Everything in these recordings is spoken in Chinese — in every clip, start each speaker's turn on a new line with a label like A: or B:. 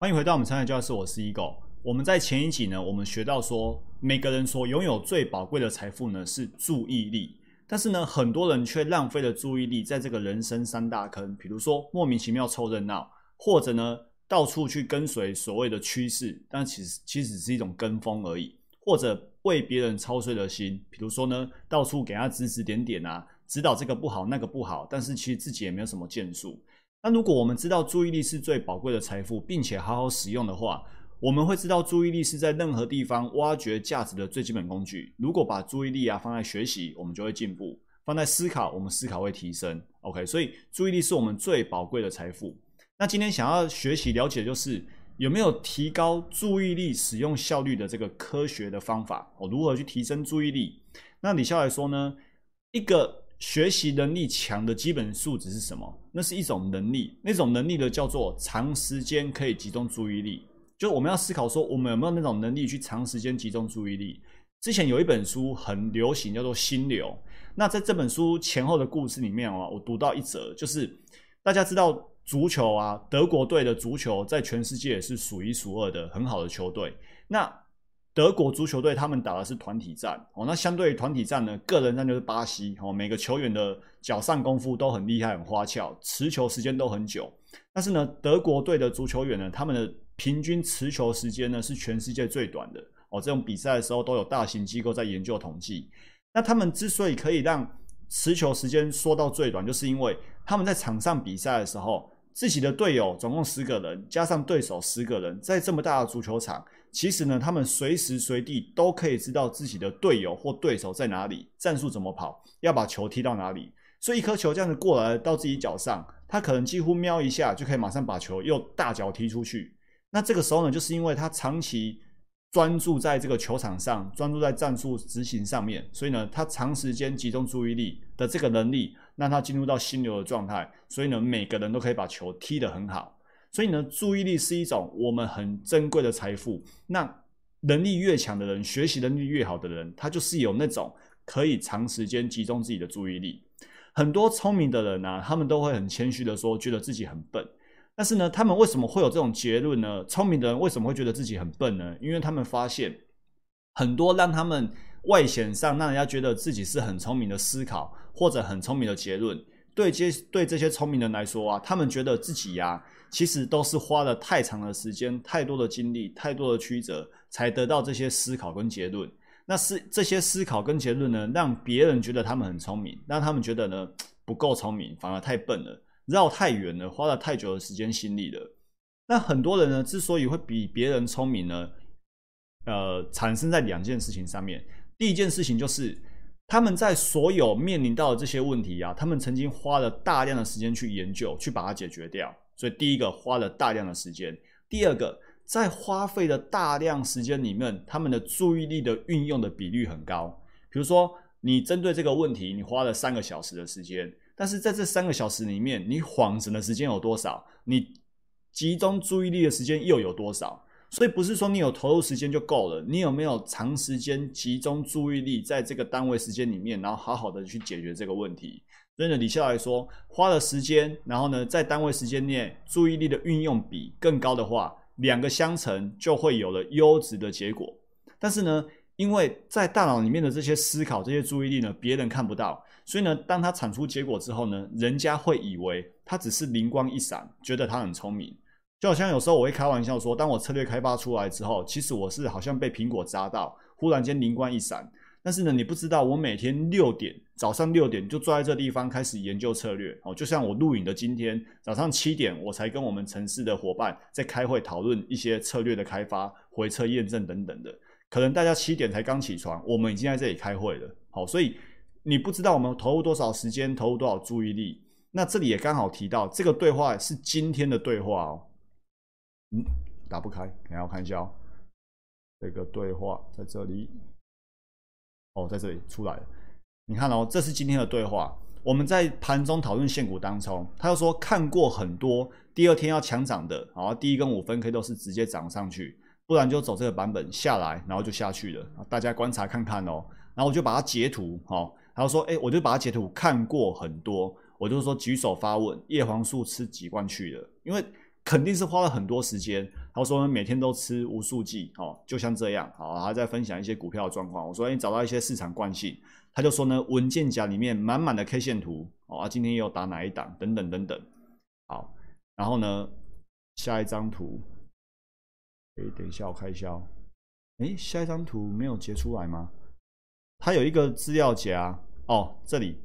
A: 欢迎回到我们产业教室，我是 Ego。我们在前一集呢，我们学到说，每个人所拥有最宝贵的财富呢是注意力，但是呢，很多人却浪费了注意力在这个人生三大坑，比如说莫名其妙凑热闹，或者呢到处去跟随所谓的趋势，但其实其实只是一种跟风而已，或者为别人操碎了心，比如说呢到处给他指指点点啊，指导这个不好那个不好，但是其实自己也没有什么建树。那如果我们知道注意力是最宝贵的财富，并且好好使用的话，我们会知道注意力是在任何地方挖掘价值的最基本工具。如果把注意力啊放在学习，我们就会进步；放在思考，我们思考会提升。OK，所以注意力是我们最宝贵的财富。那今天想要学习了解，就是有没有提高注意力使用效率的这个科学的方法？我如何去提升注意力？那李笑来说呢，一个。学习能力强的基本素质是什么？那是一种能力，那种能力的叫做长时间可以集中注意力。就我们要思考说，我们有没有那种能力去长时间集中注意力？之前有一本书很流行，叫做《心流》。那在这本书前后的故事里面啊，我读到一则，就是大家知道足球啊，德国队的足球在全世界也是数一数二的很好的球队。那德国足球队他们打的是团体战哦，那相对于团体战呢，个人战就是巴西哦，每个球员的脚上功夫都很厉害、很花俏，持球时间都很久。但是呢，德国队的足球员呢，他们的平均持球时间呢是全世界最短的哦。这种比赛的时候都有大型机构在研究统计。那他们之所以可以让持球时间缩到最短，就是因为他们在场上比赛的时候，自己的队友总共十个人，加上对手十个人，在这么大的足球场。其实呢，他们随时随地都可以知道自己的队友或对手在哪里，战术怎么跑，要把球踢到哪里。所以一颗球这样子过来到自己脚上，他可能几乎瞄一下就可以马上把球又大脚踢出去。那这个时候呢，就是因为他长期专注在这个球场上，专注在战术执行上面，所以呢，他长时间集中注意力的这个能力，让他进入到心流的状态。所以呢，每个人都可以把球踢得很好。所以呢，注意力是一种我们很珍贵的财富。那能力越强的人，学习能力越好的人，他就是有那种可以长时间集中自己的注意力。很多聪明的人呢，他们都会很谦虚的说，觉得自己很笨。但是呢，他们为什么会有这种结论呢？聪明的人为什么会觉得自己很笨呢？因为他们发现很多让他们外显上让人家觉得自己是很聪明的思考或者很聪明的结论，对这对这些聪明人来说啊，他们觉得自己呀。其实都是花了太长的时间、太多的精力、太多的曲折，才得到这些思考跟结论。那是这些思考跟结论呢，让别人觉得他们很聪明，让他们觉得呢不够聪明，反而太笨了，绕太远了，花了太久的时间心力了。那很多人呢，之所以会比别人聪明呢，呃，产生在两件事情上面。第一件事情就是他们在所有面临到的这些问题啊，他们曾经花了大量的时间去研究，去把它解决掉。所以第一个花了大量的时间，第二个在花费的大量时间里面，他们的注意力的运用的比率很高。比如说，你针对这个问题，你花了三个小时的时间，但是在这三个小时里面，你恍神的时间有多少？你集中注意力的时间又有多少？所以不是说你有投入时间就够了，你有没有长时间集中注意力在这个单位时间里面，然后好好的去解决这个问题？所以呢，李笑来说，花了时间，然后呢，在单位时间内注意力的运用比更高的话，两个相乘就会有了优质的结果。但是呢，因为在大脑里面的这些思考、这些注意力呢，别人看不到，所以呢，当他产出结果之后呢，人家会以为他只是灵光一闪，觉得他很聪明。就好像有时候我会开玩笑说，当我策略开发出来之后，其实我是好像被苹果扎到，忽然间灵光一闪。但是呢，你不知道，我每天六点早上六点就坐在这地方开始研究策略哦。就像我录影的今天早上七点，我才跟我们城市的伙伴在开会讨论一些策略的开发、回测验证等等的。可能大家七点才刚起床，我们已经在这里开会了。好，所以你不知道我们投入多少时间，投入多少注意力。那这里也刚好提到，这个对话是今天的对话哦。嗯，打不开，你要看一下哦。这个对话在这里。哦，在这里出来了。你看哦，这是今天的对话。我们在盘中讨论现股当中，他又说看过很多第二天要强涨的，然后第一根五分 K 都是直接涨上去，不然就走这个版本下来，然后就下去了。大家观察看看哦。然后我就把它截图，哦，然后说，哎，我就把它截图看过很多，我就说举手发问，叶黄素吃几罐去了？因为肯定是花了很多时间，他说呢，每天都吃无数剂，哦，就像这样，好，他在分享一些股票的状况。我说你找到一些市场惯性，他就说呢，文件夹里面满满的 K 线图，哦，今天又打哪一档，等等等等，好，然后呢，下一张图，哎，等一下我开销，哎，下一张图没有截出来吗？他有一个资料夹，哦，这里，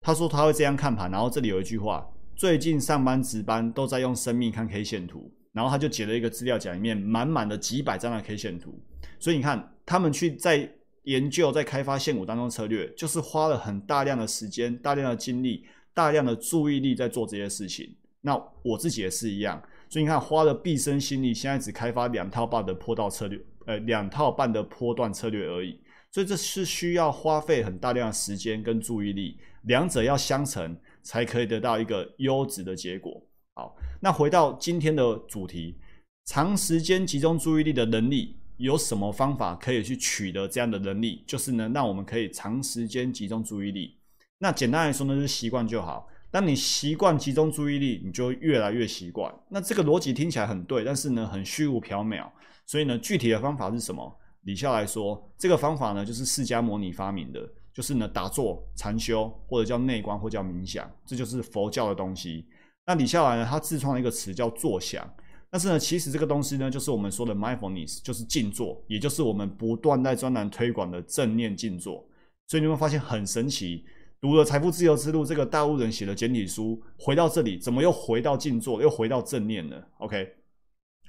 A: 他说他会这样看盘，然后这里有一句话，最近上班值班都在用生命看 K 线图。然后他就截了一个资料夹，里面满满的几百张的 K 线图，所以你看，他们去在研究、在开发现股当中策略，就是花了很大量的时间、大量的精力、大量的注意力在做这些事情。那我自己也是一样，所以你看，花了毕生心力，现在只开发两套半的坡道策略，呃，两套半的坡段策略而已。所以这是需要花费很大量的时间跟注意力，两者要相乘，才可以得到一个优质的结果。好，那回到今天的主题，长时间集中注意力的能力有什么方法可以去取得这样的能力？就是呢，让我们可以长时间集中注意力。那简单来说呢，就是习惯就好。当你习惯集中注意力，你就越来越习惯。那这个逻辑听起来很对，但是呢，很虚无缥缈。所以呢，具体的方法是什么？李笑来说，这个方法呢，就是释迦牟尼发明的，就是呢，打坐、禅修，或者叫内观，或叫冥想，这就是佛教的东西。那李笑来呢？他自创了一个词叫“坐想”，但是呢，其实这个东西呢，就是我们说的 mindfulness，就是静坐，也就是我们不断在专栏推广的正念静坐。所以你会发现很神奇，读了《财富自由之路》这个大陆人写的简体书，回到这里，怎么又回到静坐，又回到正念了？OK，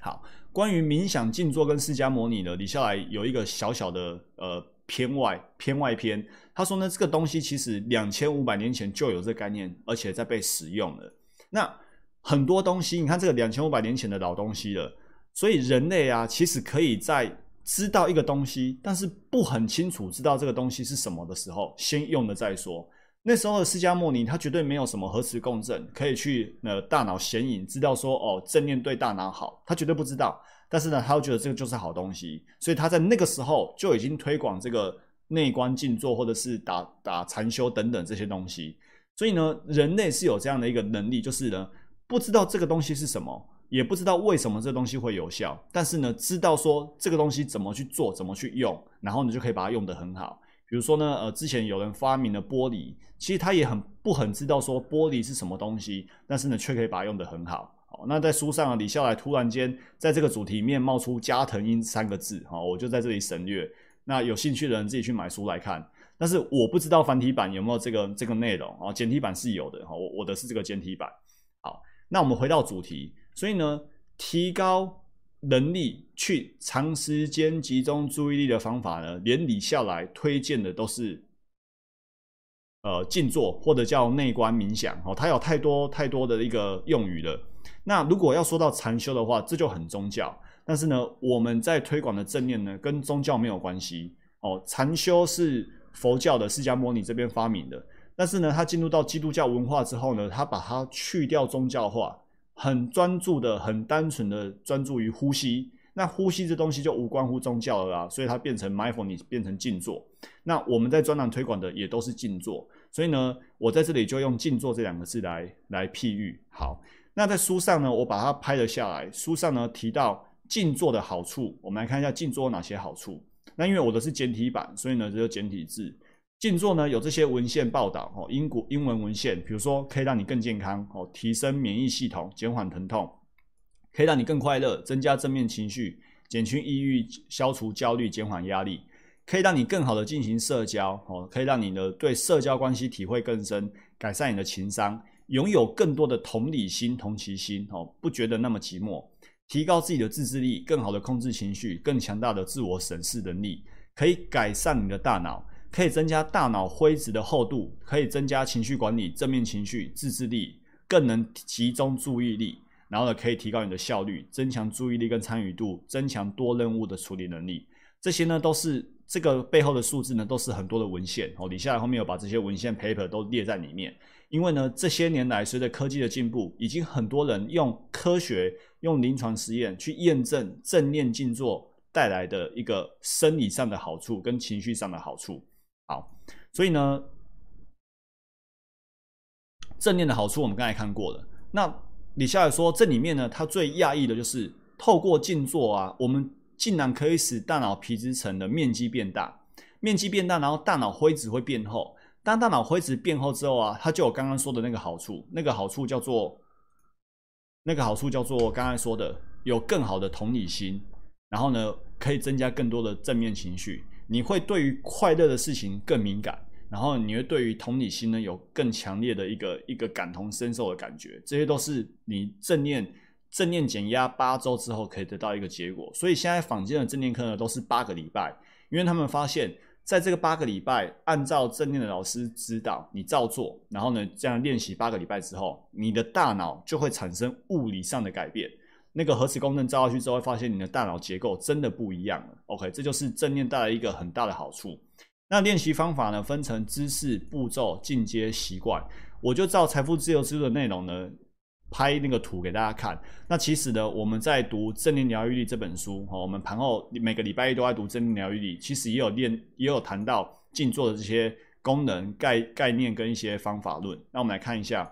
A: 好，关于冥想静坐跟释迦摩尼呢，李笑来有一个小小的呃偏外偏外篇，他说呢，这个东西其实两千五百年前就有这概念，而且在被使用了。那很多东西，你看这个两千五百年前的老东西了，所以人类啊，其实可以在知道一个东西，但是不很清楚知道这个东西是什么的时候，先用了再说。那时候的释迦牟尼，他绝对没有什么核磁共振可以去呃大脑显影，知道说哦正念对大脑好，他绝对不知道。但是呢，他又觉得这个就是好东西，所以他在那个时候就已经推广这个内观静坐，或者是打打禅修等等这些东西。所以呢，人类是有这样的一个能力，就是呢，不知道这个东西是什么，也不知道为什么这东西会有效，但是呢，知道说这个东西怎么去做，怎么去用，然后你就可以把它用得很好。比如说呢，呃，之前有人发明了玻璃，其实他也很不很知道说玻璃是什么东西，但是呢，却可以把它用得很好。好，那在书上啊李笑来突然间在这个主题里面冒出加藤鹰三个字，好，我就在这里省略。那有兴趣的人自己去买书来看。但是我不知道繁体版有没有这个这个内容哦，简体版是有的哈，我我的是这个简体版。好，那我们回到主题，所以呢，提高能力去长时间集中注意力的方法呢，连理下来推荐的都是，呃，静坐或者叫内观冥想哦，它有太多太多的一个用语了。那如果要说到禅修的话，这就很宗教。但是呢，我们在推广的正念呢，跟宗教没有关系哦，禅修是。佛教的释迦牟尼这边发明的，但是呢，他进入到基督教文化之后呢，他把它去掉宗教化，很专注的、很单纯的专注于呼吸。那呼吸这东西就无关乎宗教了啦，所以它变成 mindfulness，变成静坐。那我们在专栏推广的也都是静坐，所以呢，我在这里就用静坐这两个字来来譬喻。好，那在书上呢，我把它拍了下来。书上呢提到静坐的好处，我们来看一下静坐有哪些好处。那因为我的是简体版，所以呢，这个简体字静坐呢有这些文献报道哦，英国英文文献，比如说可以让你更健康哦，提升免疫系统，减缓疼痛，可以让你更快乐，增加正面情绪，减轻抑郁，消除焦虑，减缓压力，可以让你更好的进行社交哦，可以让你的对社交关系体会更深，改善你的情商，拥有更多的同理心、同情心哦，不觉得那么寂寞。提高自己的自制力，更好的控制情绪，更强大的自我审视能力，可以改善你的大脑，可以增加大脑灰质的厚度，可以增加情绪管理、正面情绪、自制力，更能集中注意力，然后呢，可以提高你的效率，增强注意力跟参与度，增强多任务的处理能力。这些呢，都是这个背后的数字呢，都是很多的文献。哦，李下来后面有把这些文献 paper 都列在里面。因为呢，这些年来随着科技的进步，已经很多人用科学、用临床实验去验证正念静坐带来的一个生理上的好处跟情绪上的好处。好，所以呢，正念的好处我们刚才看过了。那李笑来说，这里面呢，他最讶异的就是透过静坐啊，我们竟然可以使大脑皮质层的面积变大，面积变大，然后大脑灰质会变厚。当大脑灰质变厚之后啊，它就有刚刚说的那个好处，那个好处叫做，那个好处叫做刚才说的有更好的同理心，然后呢，可以增加更多的正面情绪。你会对于快乐的事情更敏感，然后你会对于同理心呢有更强烈的一个一个感同身受的感觉。这些都是你正念正念减压八周之后可以得到一个结果。所以现在坊间的正念课呢都是八个礼拜，因为他们发现。在这个八个礼拜，按照正念的老师指导，你照做，然后呢，这样练习八个礼拜之后，你的大脑就会产生物理上的改变。那个核磁共振照下去之后，会发现你的大脑结构真的不一样了。OK，这就是正念带来一个很大的好处。那练习方法呢，分成姿势、步骤、进阶、习惯。我就照财富自由之路的内容呢。拍那个图给大家看。那其实呢，我们在读《正念疗愈力》这本书，哈，我们盘后每个礼拜一都在读《正念疗愈力》，其实也有练，也有谈到静坐的这些功能、概概念跟一些方法论。那我们来看一下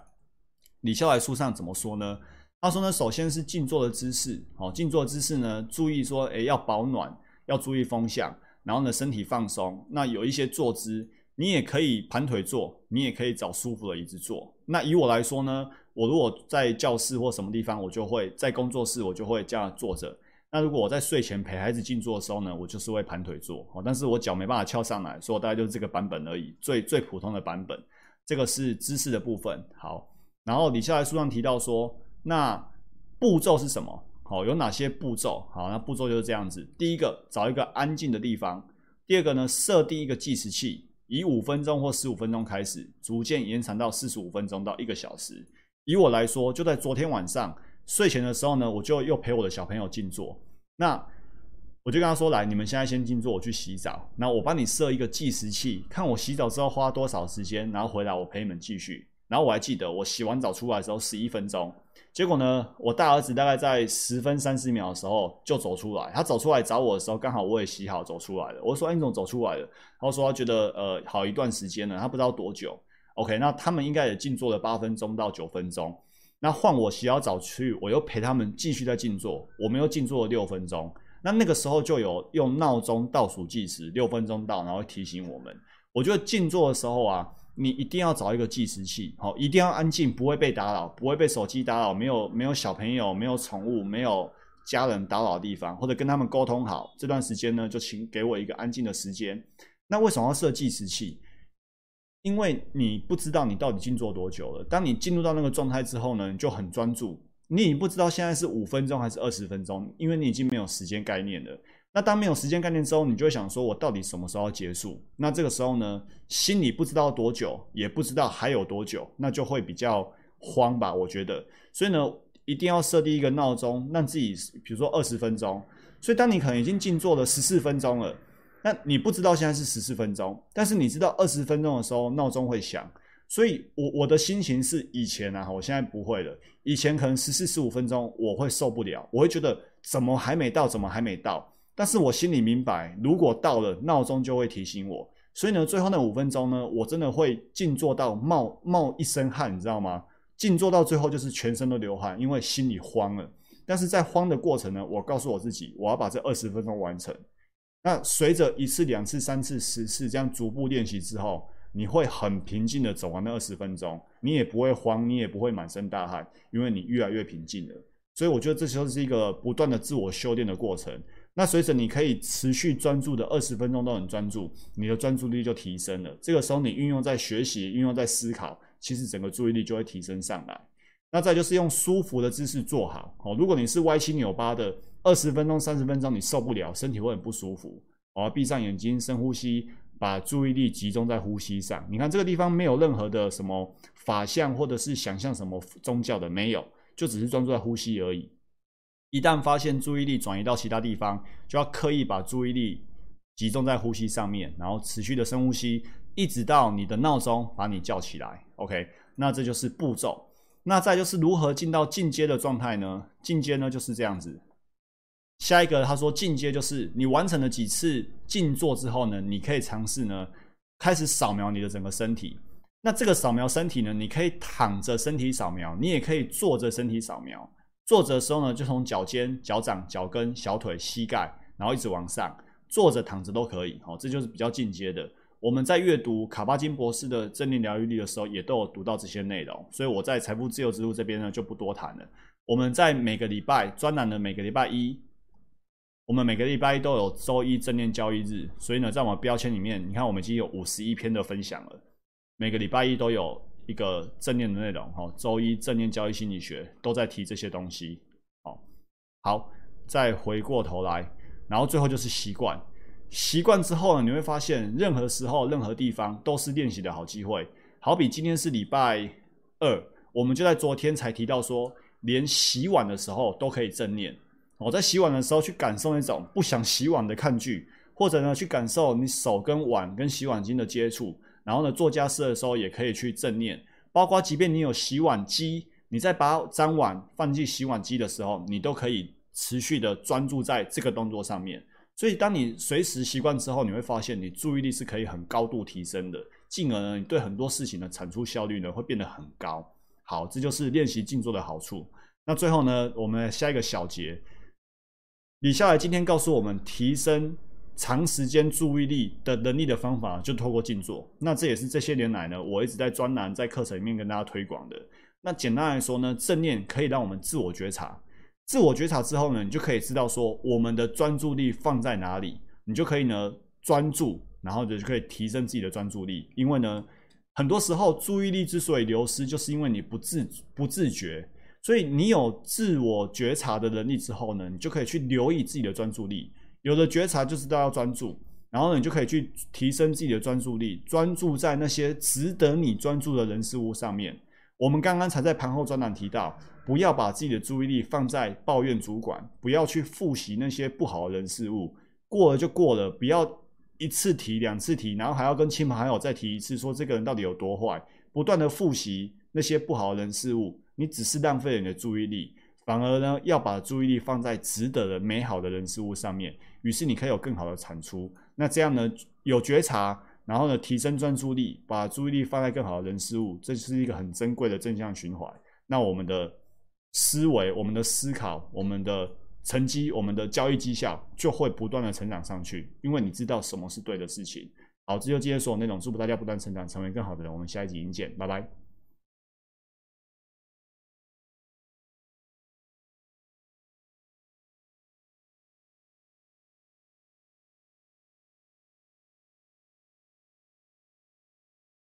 A: 李笑来书上怎么说呢？他说呢，首先是静坐的姿势，好，静坐姿势呢，注意说，诶，要保暖，要注意风向，然后呢，身体放松。那有一些坐姿，你也可以盘腿坐，你也可以找舒服的椅子坐。那以我来说呢？我如果在教室或什么地方，我就会在工作室，我就会这样坐着。那如果我在睡前陪孩子静坐的时候呢，我就是会盘腿坐。哦，但是我脚没办法翘上来，所以我大概就是这个版本而已，最最普通的版本。这个是姿势的部分。好，然后李下来书上提到说，那步骤是什么？好，有哪些步骤？好，那步骤就是这样子。第一个，找一个安静的地方；第二个呢，设定一个计时器，以五分钟或十五分钟开始，逐渐延长到四十五分钟到一个小时。以我来说，就在昨天晚上睡前的时候呢，我就又陪我的小朋友静坐。那我就跟他说：“来，你们现在先静坐，我去洗澡。那我帮你设一个计时器，看我洗澡之后花多少时间，然后回来我陪你们继续。然后我还记得，我洗完澡出来的时候十一分钟。结果呢，我大儿子大概在十分三十秒的时候就走出来。他走出来找我的时候，刚好我也洗好走出来了。我说：‘哎，你怎么走出来了？’他说：‘他觉得呃好一段时间了，他不知道多久。’” OK，那他们应该也静坐了八分钟到九分钟。那换我洗好澡去，我又陪他们继续在静坐。我们又静坐了六分钟。那那个时候就有用闹钟倒数计时，六分钟到，然后提醒我们。我觉得静坐的时候啊，你一定要找一个计时器，好，一定要安静，不会被打扰，不会被手机打扰，没有没有小朋友、没有宠物、没有家人打扰的地方，或者跟他们沟通好。这段时间呢，就请给我一个安静的时间。那为什么要设计时器？因为你不知道你到底静坐多久了。当你进入到那个状态之后呢，你就很专注。你已经不知道现在是五分钟还是二十分钟，因为你已经没有时间概念了。那当没有时间概念之后，你就会想说：我到底什么时候要结束？那这个时候呢，心里不知道多久，也不知道还有多久，那就会比较慌吧？我觉得。所以呢，一定要设定一个闹钟，让自己比如说二十分钟。所以当你可能已经静坐了十四分钟了。那你不知道现在是十四分钟，但是你知道二十分钟的时候闹钟会响，所以我我的心情是以前啊，我现在不会了。以前可能十四十五分钟我会受不了，我会觉得怎么还没到，怎么还没到？但是我心里明白，如果到了，闹钟就会提醒我。所以呢，最后那五分钟呢，我真的会静坐到冒冒一身汗，你知道吗？静坐到最后就是全身都流汗，因为心里慌了。但是在慌的过程呢，我告诉我自己，我要把这二十分钟完成。那随着一次、两次、三次、十次这样逐步练习之后，你会很平静的走完那二十分钟，你也不会慌，你也不会满身大汗，因为你越来越平静了。所以我觉得这时候是一个不断的自我修炼的过程。那随着你可以持续专注的二十分钟都很专注，你的专注力就提升了。这个时候你运用在学习、运用在思考，其实整个注意力就会提升上来。那再就是用舒服的姿势坐好。哦，如果你是歪七扭八的。二十分钟、三十分钟，你受不了，身体会很不舒服。哦，闭上眼睛，深呼吸，把注意力集中在呼吸上。你看这个地方没有任何的什么法相，或者是想象什么宗教的，没有，就只是专注在呼吸而已。一旦发现注意力转移到其他地方，就要刻意把注意力集中在呼吸上面，然后持续的深呼吸，一直到你的闹钟把你叫起来。OK，那这就是步骤。那再就是如何进到进阶的状态呢？进阶呢就是这样子。下一个，他说进阶就是你完成了几次静坐之后呢，你可以尝试呢开始扫描你的整个身体。那这个扫描身体呢，你可以躺着身体扫描，你也可以坐着身体扫描。坐着的时候呢，就从脚尖、脚掌、脚跟、小腿、膝盖，然后一直往上，坐着、躺着都可以。哦，这就是比较进阶的。我们在阅读卡巴金博士的正念疗愈力的时候，也都有读到这些内容，所以我在财富自由之路这边呢就不多谈了。我们在每个礼拜专栏的每个礼拜一，我们每个礼拜一都有周一正念交易日，所以呢，在我们标签里面，你看我们已经有五十一篇的分享了。每个礼拜一都有一个正念的内容，哈，周一正念交易心理学都在提这些东西。好，好，再回过头来，然后最后就是习惯。习惯之后呢，你会发现任何时候、任何地方都是练习的好机会。好比今天是礼拜二，我们就在昨天才提到说，连洗碗的时候都可以正念。我在洗碗的时候去感受那种不想洗碗的抗拒，或者呢去感受你手跟碗跟洗碗巾的接触。然后呢做家事的时候也可以去正念。包括即便你有洗碗机，你在把脏碗放进洗碗机的时候，你都可以持续的专注在这个动作上面。所以，当你随时习惯之后，你会发现你注意力是可以很高度提升的，进而呢，你对很多事情的产出效率呢会变得很高。好，这就是练习静坐的好处。那最后呢，我们下一个小节，李笑来今天告诉我们提升长时间注意力的能力的方法，就透过静坐。那这也是这些年来呢，我一直在专栏、在课程里面跟大家推广的。那简单来说呢，正念可以让我们自我觉察。自我觉察之后呢，你就可以知道说我们的专注力放在哪里，你就可以呢专注，然后就可以提升自己的专注力。因为呢，很多时候注意力之所以流失，就是因为你不自不自觉。所以你有自我觉察的能力之后呢，你就可以去留意自己的专注力。有了觉察，就知道要专注，然后呢，你就可以去提升自己的专注力，专注在那些值得你专注的人事物上面。我们刚刚才在盘后专栏提到。不要把自己的注意力放在抱怨主管，不要去复习那些不好的人事物，过了就过了，不要一次提两次提，然后还要跟亲朋好友再提一次，说这个人到底有多坏，不断的复习那些不好的人事物，你只是浪费了你的注意力，反而呢要把注意力放在值得的美好的人事物上面，于是你可以有更好的产出。那这样呢有觉察，然后呢提升专注力，把注意力放在更好的人事物，这是一个很珍贵的正向循环。那我们的。思维，我们的思考，我们的成绩，我们的交易绩效就会不断的成长上去，因为你知道什么是对的事情。好，这就今天所有内容，祝福大家不断成长，成为更好的人。我们下一集再见，拜拜。